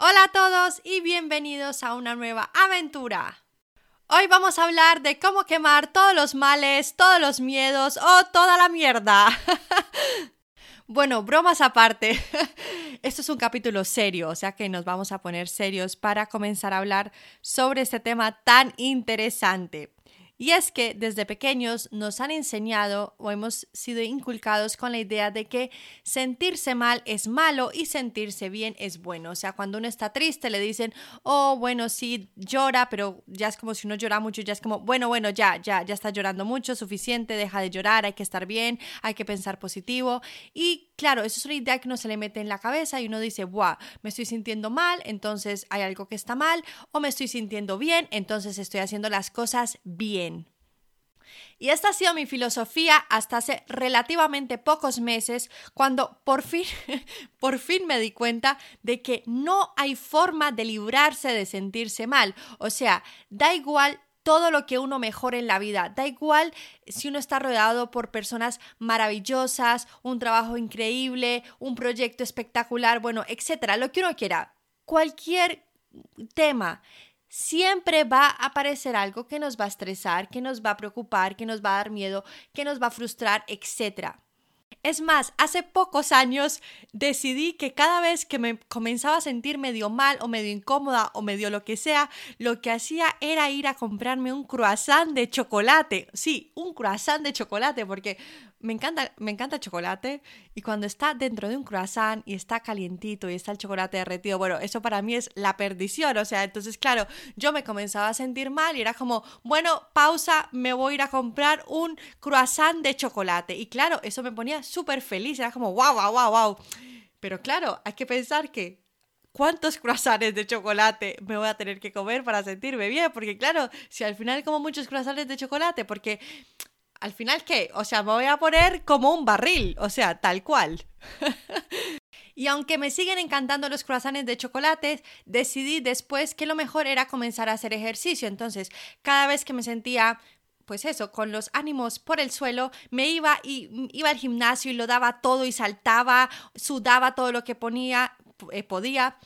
Hola a todos y bienvenidos a una nueva aventura. Hoy vamos a hablar de cómo quemar todos los males, todos los miedos o toda la mierda. bueno, bromas aparte. Esto es un capítulo serio, o sea que nos vamos a poner serios para comenzar a hablar sobre este tema tan interesante. Y es que desde pequeños nos han enseñado o hemos sido inculcados con la idea de que sentirse mal es malo y sentirse bien es bueno. O sea, cuando uno está triste le dicen, oh, bueno, sí, llora, pero ya es como si uno llora mucho, ya es como, bueno, bueno, ya, ya, ya está llorando mucho, suficiente, deja de llorar, hay que estar bien, hay que pensar positivo. Y claro, eso es una idea que uno se le mete en la cabeza y uno dice, wow, me estoy sintiendo mal, entonces hay algo que está mal, o me estoy sintiendo bien, entonces estoy haciendo las cosas bien. Y esta ha sido mi filosofía hasta hace relativamente pocos meses, cuando por fin, por fin me di cuenta de que no hay forma de librarse de sentirse mal. O sea, da igual todo lo que uno mejore en la vida. Da igual si uno está rodeado por personas maravillosas, un trabajo increíble, un proyecto espectacular, bueno, etcétera, lo que uno quiera. Cualquier tema siempre va a aparecer algo que nos va a estresar, que nos va a preocupar, que nos va a dar miedo, que nos va a frustrar, etc. Es más, hace pocos años decidí que cada vez que me comenzaba a sentir medio mal o medio incómoda o medio lo que sea, lo que hacía era ir a comprarme un croissant de chocolate. Sí, un croissant de chocolate, porque me encanta, me encanta el chocolate y cuando está dentro de un croissant y está calientito y está el chocolate derretido, bueno, eso para mí es la perdición, o sea, entonces claro, yo me comenzaba a sentir mal y era como, bueno, pausa, me voy a ir a comprar un croissant de chocolate y claro, eso me ponía súper feliz, era como, wow, wow, wow, wow. Pero claro, hay que pensar que ¿cuántos croissants de chocolate me voy a tener que comer para sentirme bien? Porque claro, si al final como muchos croissants de chocolate, porque al final, ¿qué? O sea, me voy a poner como un barril, o sea, tal cual. y aunque me siguen encantando los croissants de chocolate, decidí después que lo mejor era comenzar a hacer ejercicio. Entonces, cada vez que me sentía pues eso, con los ánimos por el suelo, me iba y iba al gimnasio y lo daba todo y saltaba, sudaba todo lo que ponía, eh, podía.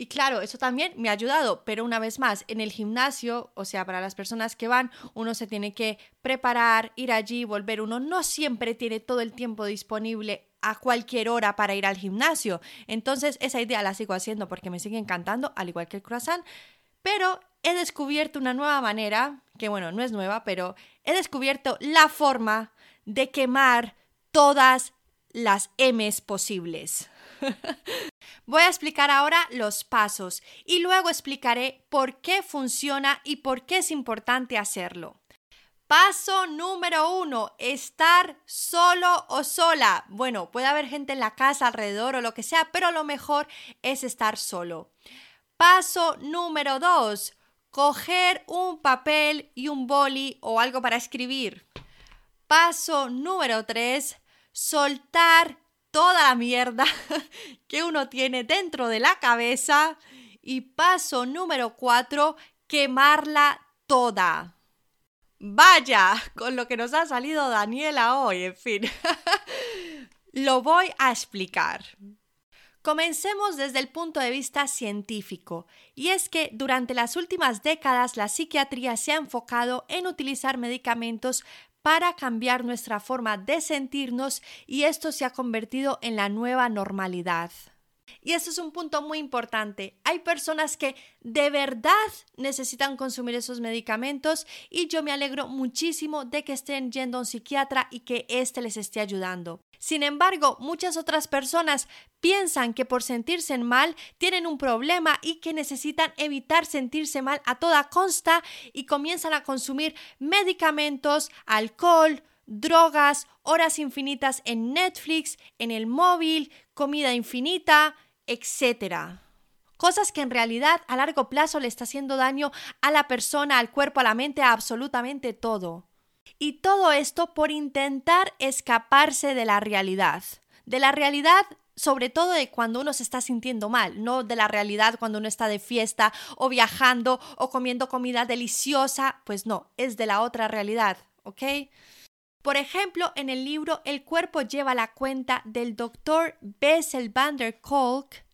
Y claro, eso también me ha ayudado, pero una vez más, en el gimnasio, o sea, para las personas que van, uno se tiene que preparar, ir allí, volver. Uno no siempre tiene todo el tiempo disponible a cualquier hora para ir al gimnasio. Entonces, esa idea la sigo haciendo porque me sigue encantando, al igual que el croissant. Pero he descubierto una nueva manera, que bueno, no es nueva, pero he descubierto la forma de quemar todas las M's posibles. Voy a explicar ahora los pasos y luego explicaré por qué funciona y por qué es importante hacerlo. Paso número uno, estar solo o sola. Bueno, puede haber gente en la casa alrededor o lo que sea, pero lo mejor es estar solo. Paso número dos, coger un papel y un boli o algo para escribir. Paso número tres, soltar toda la mierda que uno tiene dentro de la cabeza. Y paso número cuatro, quemarla toda. Vaya, con lo que nos ha salido Daniela hoy, en fin. Lo voy a explicar. Comencemos desde el punto de vista científico, y es que durante las últimas décadas la psiquiatría se ha enfocado en utilizar medicamentos para cambiar nuestra forma de sentirnos y esto se ha convertido en la nueva normalidad. Y eso es un punto muy importante. Hay personas que de verdad necesitan consumir esos medicamentos y yo me alegro muchísimo de que estén yendo a un psiquiatra y que éste les esté ayudando. Sin embargo, muchas otras personas piensan que por sentirse mal tienen un problema y que necesitan evitar sentirse mal a toda costa y comienzan a consumir medicamentos, alcohol, drogas, horas infinitas en Netflix, en el móvil, comida infinita, etc. Cosas que en realidad a largo plazo le está haciendo daño a la persona, al cuerpo, a la mente, a absolutamente todo. Y todo esto por intentar escaparse de la realidad. De la realidad sobre todo de cuando uno se está sintiendo mal, no de la realidad cuando uno está de fiesta o viajando o comiendo comida deliciosa, pues no, es de la otra realidad, ¿ok? Por ejemplo, en el libro El cuerpo lleva la cuenta del doctor Bessel van der Kolk,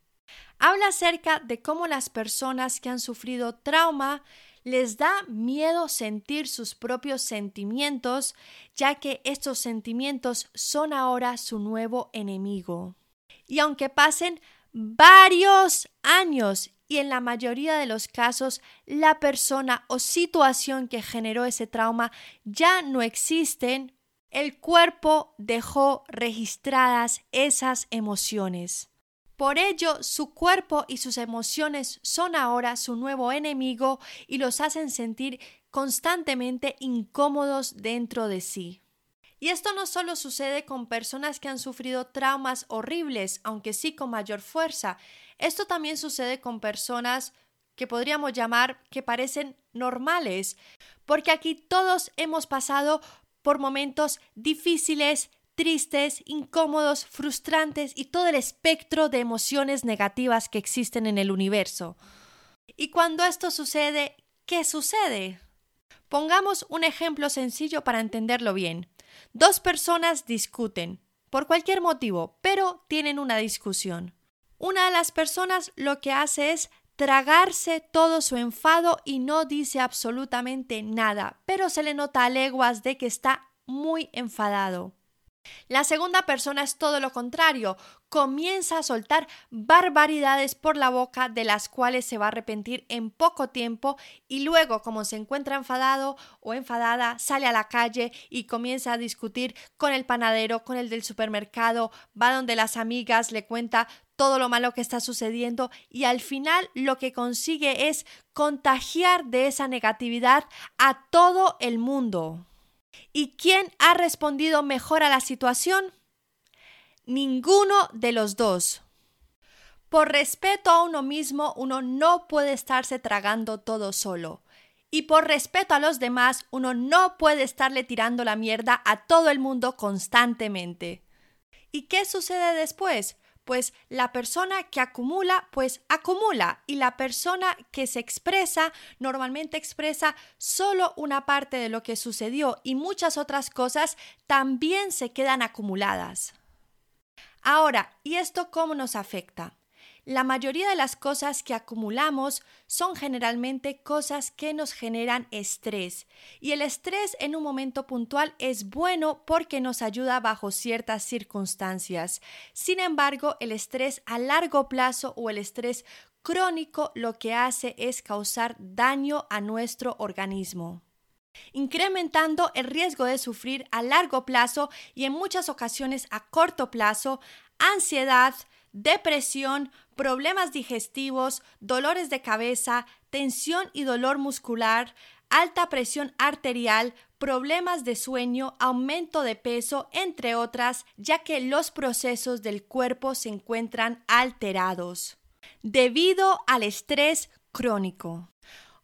Habla acerca de cómo las personas que han sufrido trauma les da miedo sentir sus propios sentimientos, ya que estos sentimientos son ahora su nuevo enemigo. Y aunque pasen varios años y en la mayoría de los casos la persona o situación que generó ese trauma ya no existen, el cuerpo dejó registradas esas emociones. Por ello, su cuerpo y sus emociones son ahora su nuevo enemigo y los hacen sentir constantemente incómodos dentro de sí. Y esto no solo sucede con personas que han sufrido traumas horribles, aunque sí con mayor fuerza, esto también sucede con personas que podríamos llamar que parecen normales, porque aquí todos hemos pasado por momentos difíciles, tristes, incómodos, frustrantes y todo el espectro de emociones negativas que existen en el universo. Y cuando esto sucede, ¿qué sucede? Pongamos un ejemplo sencillo para entenderlo bien. Dos personas discuten, por cualquier motivo, pero tienen una discusión. Una de las personas lo que hace es tragarse todo su enfado y no dice absolutamente nada, pero se le nota a leguas de que está muy enfadado. La segunda persona es todo lo contrario, comienza a soltar barbaridades por la boca de las cuales se va a arrepentir en poco tiempo y luego, como se encuentra enfadado o enfadada, sale a la calle y comienza a discutir con el panadero, con el del supermercado, va donde las amigas, le cuenta todo lo malo que está sucediendo y al final lo que consigue es contagiar de esa negatividad a todo el mundo. ¿Y quién ha respondido mejor a la situación? Ninguno de los dos. Por respeto a uno mismo, uno no puede estarse tragando todo solo. Y por respeto a los demás, uno no puede estarle tirando la mierda a todo el mundo constantemente. ¿Y qué sucede después? Pues la persona que acumula, pues acumula y la persona que se expresa normalmente expresa solo una parte de lo que sucedió y muchas otras cosas también se quedan acumuladas. Ahora, ¿y esto cómo nos afecta? La mayoría de las cosas que acumulamos son generalmente cosas que nos generan estrés y el estrés en un momento puntual es bueno porque nos ayuda bajo ciertas circunstancias. Sin embargo, el estrés a largo plazo o el estrés crónico lo que hace es causar daño a nuestro organismo incrementando el riesgo de sufrir a largo plazo y en muchas ocasiones a corto plazo ansiedad, depresión, problemas digestivos, dolores de cabeza, tensión y dolor muscular, alta presión arterial, problemas de sueño, aumento de peso, entre otras, ya que los procesos del cuerpo se encuentran alterados debido al estrés crónico.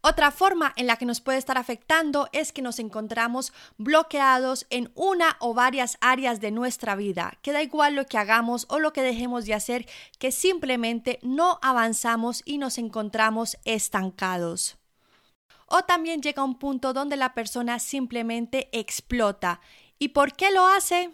Otra forma en la que nos puede estar afectando es que nos encontramos bloqueados en una o varias áreas de nuestra vida, que da igual lo que hagamos o lo que dejemos de hacer, que simplemente no avanzamos y nos encontramos estancados. O también llega un punto donde la persona simplemente explota. ¿Y por qué lo hace?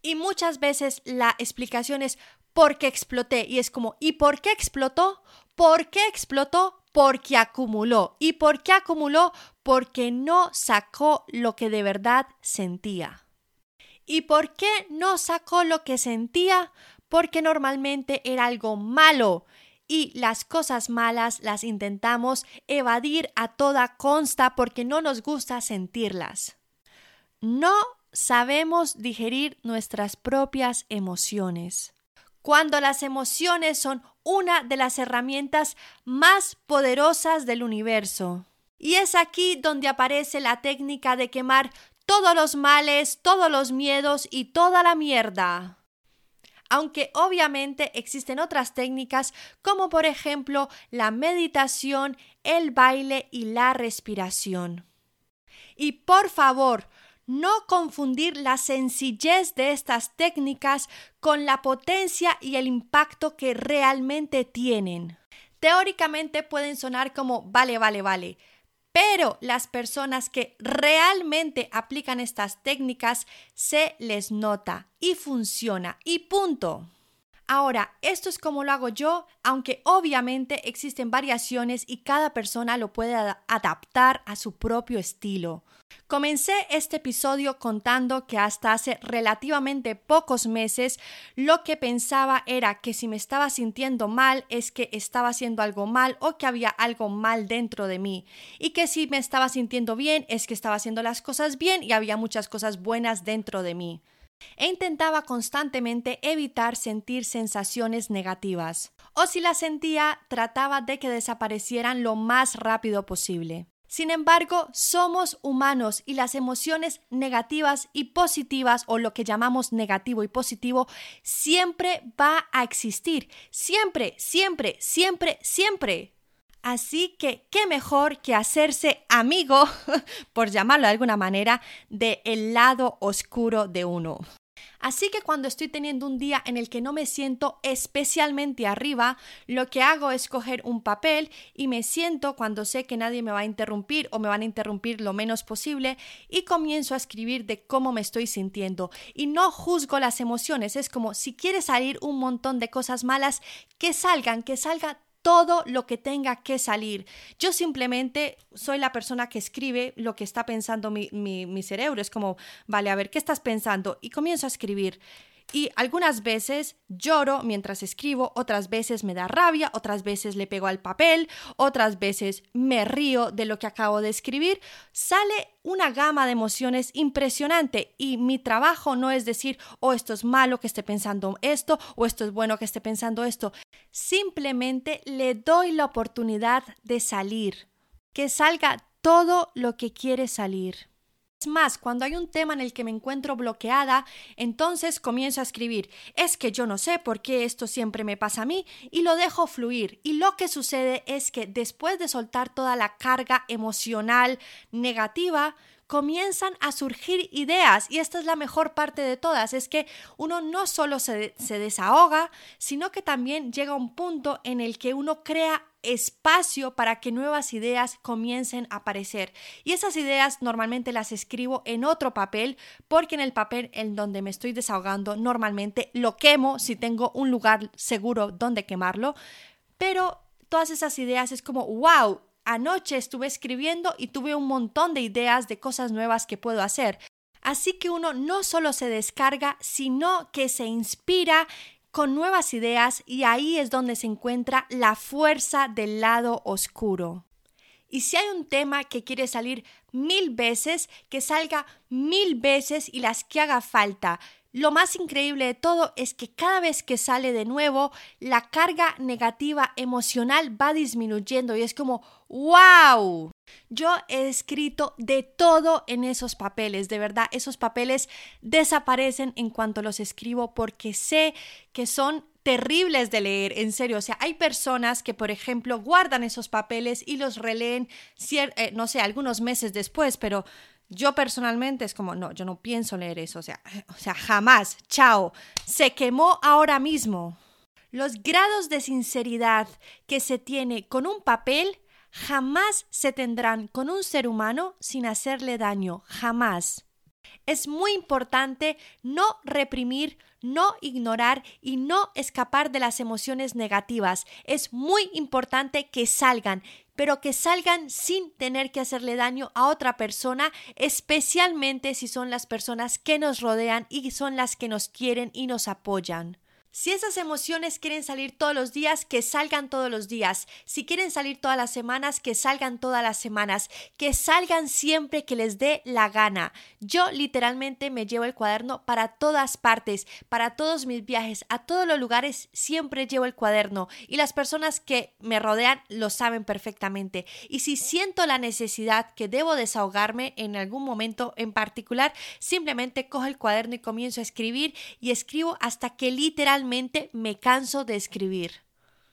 Y muchas veces la explicación es porque exploté. Y es como, ¿y por qué explotó? ¿Por qué explotó? Porque acumuló. ¿Y por qué acumuló? Porque no sacó lo que de verdad sentía. ¿Y por qué no sacó lo que sentía? Porque normalmente era algo malo y las cosas malas las intentamos evadir a toda consta porque no nos gusta sentirlas. No sabemos digerir nuestras propias emociones cuando las emociones son una de las herramientas más poderosas del universo. Y es aquí donde aparece la técnica de quemar todos los males, todos los miedos y toda la mierda. Aunque obviamente existen otras técnicas como por ejemplo la meditación, el baile y la respiración. Y por favor, no confundir la sencillez de estas técnicas con la potencia y el impacto que realmente tienen. Teóricamente pueden sonar como vale, vale, vale, pero las personas que realmente aplican estas técnicas se les nota y funciona y punto. Ahora, esto es como lo hago yo, aunque obviamente existen variaciones y cada persona lo puede adaptar a su propio estilo. Comencé este episodio contando que hasta hace relativamente pocos meses lo que pensaba era que si me estaba sintiendo mal es que estaba haciendo algo mal o que había algo mal dentro de mí. Y que si me estaba sintiendo bien es que estaba haciendo las cosas bien y había muchas cosas buenas dentro de mí. E intentaba constantemente evitar sentir sensaciones negativas, o si las sentía, trataba de que desaparecieran lo más rápido posible. Sin embargo, somos humanos y las emociones negativas y positivas, o lo que llamamos negativo y positivo, siempre va a existir. Siempre, siempre, siempre, siempre. Así que, ¿qué mejor que hacerse amigo, por llamarlo de alguna manera, del el lado oscuro de uno? Así que cuando estoy teniendo un día en el que no me siento especialmente arriba, lo que hago es coger un papel y me siento cuando sé que nadie me va a interrumpir o me van a interrumpir lo menos posible y comienzo a escribir de cómo me estoy sintiendo. Y no juzgo las emociones, es como si quiere salir un montón de cosas malas, que salgan, que salga todo lo que tenga que salir. Yo simplemente soy la persona que escribe lo que está pensando mi, cerebro. Es como, vale, a ver, ¿qué estás pensando? Y comienzo a escribir. Y algunas veces lloro mientras escribo, otras veces me da rabia, otras veces le pego al papel, otras veces me río de lo que acabo de escribir. Sale una gama de emociones impresionante y mi trabajo no es decir, oh, esto es malo que esté pensando esto o esto es bueno que esté pensando esto. Simplemente le doy la oportunidad de salir, que salga todo lo que quiere salir. Es más, cuando hay un tema en el que me encuentro bloqueada, entonces comienzo a escribir, es que yo no sé por qué esto siempre me pasa a mí y lo dejo fluir. Y lo que sucede es que después de soltar toda la carga emocional negativa, comienzan a surgir ideas y esta es la mejor parte de todas, es que uno no solo se, se desahoga, sino que también llega un punto en el que uno crea espacio para que nuevas ideas comiencen a aparecer. Y esas ideas normalmente las escribo en otro papel porque en el papel en donde me estoy desahogando normalmente lo quemo si tengo un lugar seguro donde quemarlo. Pero todas esas ideas es como, wow, anoche estuve escribiendo y tuve un montón de ideas de cosas nuevas que puedo hacer. Así que uno no solo se descarga, sino que se inspira con nuevas ideas y ahí es donde se encuentra la fuerza del lado oscuro. Y si hay un tema que quiere salir mil veces, que salga mil veces y las que haga falta. Lo más increíble de todo es que cada vez que sale de nuevo, la carga negativa emocional va disminuyendo y es como, wow. Yo he escrito de todo en esos papeles, de verdad, esos papeles desaparecen en cuanto los escribo porque sé que son terribles de leer, en serio. O sea, hay personas que, por ejemplo, guardan esos papeles y los releen, eh, no sé, algunos meses después, pero yo personalmente es como, no, yo no pienso leer eso. O sea, o sea, jamás. Chao. Se quemó ahora mismo. Los grados de sinceridad que se tiene con un papel jamás se tendrán con un ser humano sin hacerle daño, jamás. Es muy importante no reprimir, no ignorar y no escapar de las emociones negativas. Es muy importante que salgan, pero que salgan sin tener que hacerle daño a otra persona, especialmente si son las personas que nos rodean y son las que nos quieren y nos apoyan. Si esas emociones quieren salir todos los días, que salgan todos los días. Si quieren salir todas las semanas, que salgan todas las semanas. Que salgan siempre que les dé la gana. Yo literalmente me llevo el cuaderno para todas partes, para todos mis viajes, a todos los lugares siempre llevo el cuaderno. Y las personas que me rodean lo saben perfectamente. Y si siento la necesidad que debo desahogarme en algún momento en particular, simplemente cojo el cuaderno y comienzo a escribir y escribo hasta que literalmente me canso de escribir.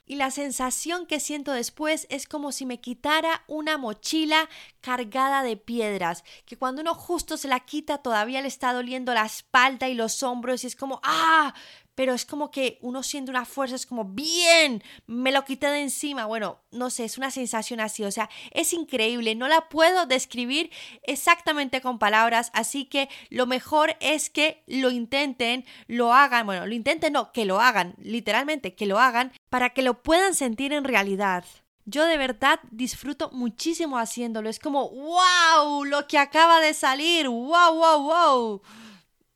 Y la sensación que siento después es como si me quitara una mochila cargada de piedras, que cuando uno justo se la quita todavía le está doliendo la espalda y los hombros y es como ¡ah! Pero es como que uno siente una fuerza, es como, bien, me lo quité de encima. Bueno, no sé, es una sensación así, o sea, es increíble, no la puedo describir exactamente con palabras, así que lo mejor es que lo intenten, lo hagan, bueno, lo intenten, no, que lo hagan, literalmente, que lo hagan, para que lo puedan sentir en realidad. Yo de verdad disfruto muchísimo haciéndolo. Es como, wow, lo que acaba de salir. Wow, wow, wow.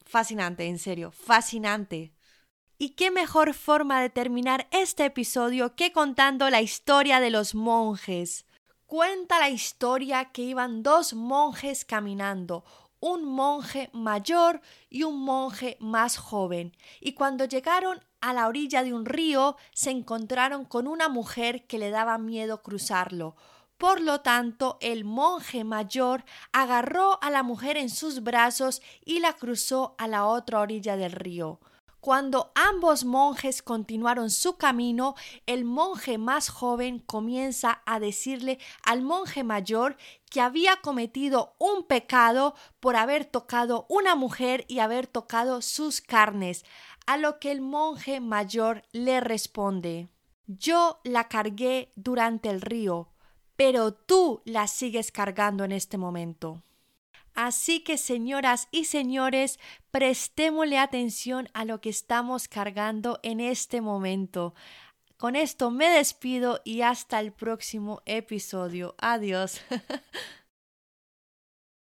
Fascinante, en serio, fascinante. ¿Y qué mejor forma de terminar este episodio que contando la historia de los monjes? Cuenta la historia que iban dos monjes caminando, un monje mayor y un monje más joven, y cuando llegaron a la orilla de un río se encontraron con una mujer que le daba miedo cruzarlo. Por lo tanto, el monje mayor agarró a la mujer en sus brazos y la cruzó a la otra orilla del río. Cuando ambos monjes continuaron su camino, el monje más joven comienza a decirle al monje mayor que había cometido un pecado por haber tocado una mujer y haber tocado sus carnes, a lo que el monje mayor le responde Yo la cargué durante el río, pero tú la sigues cargando en este momento. Así que, señoras y señores, prestémosle atención a lo que estamos cargando en este momento. Con esto me despido y hasta el próximo episodio. Adiós.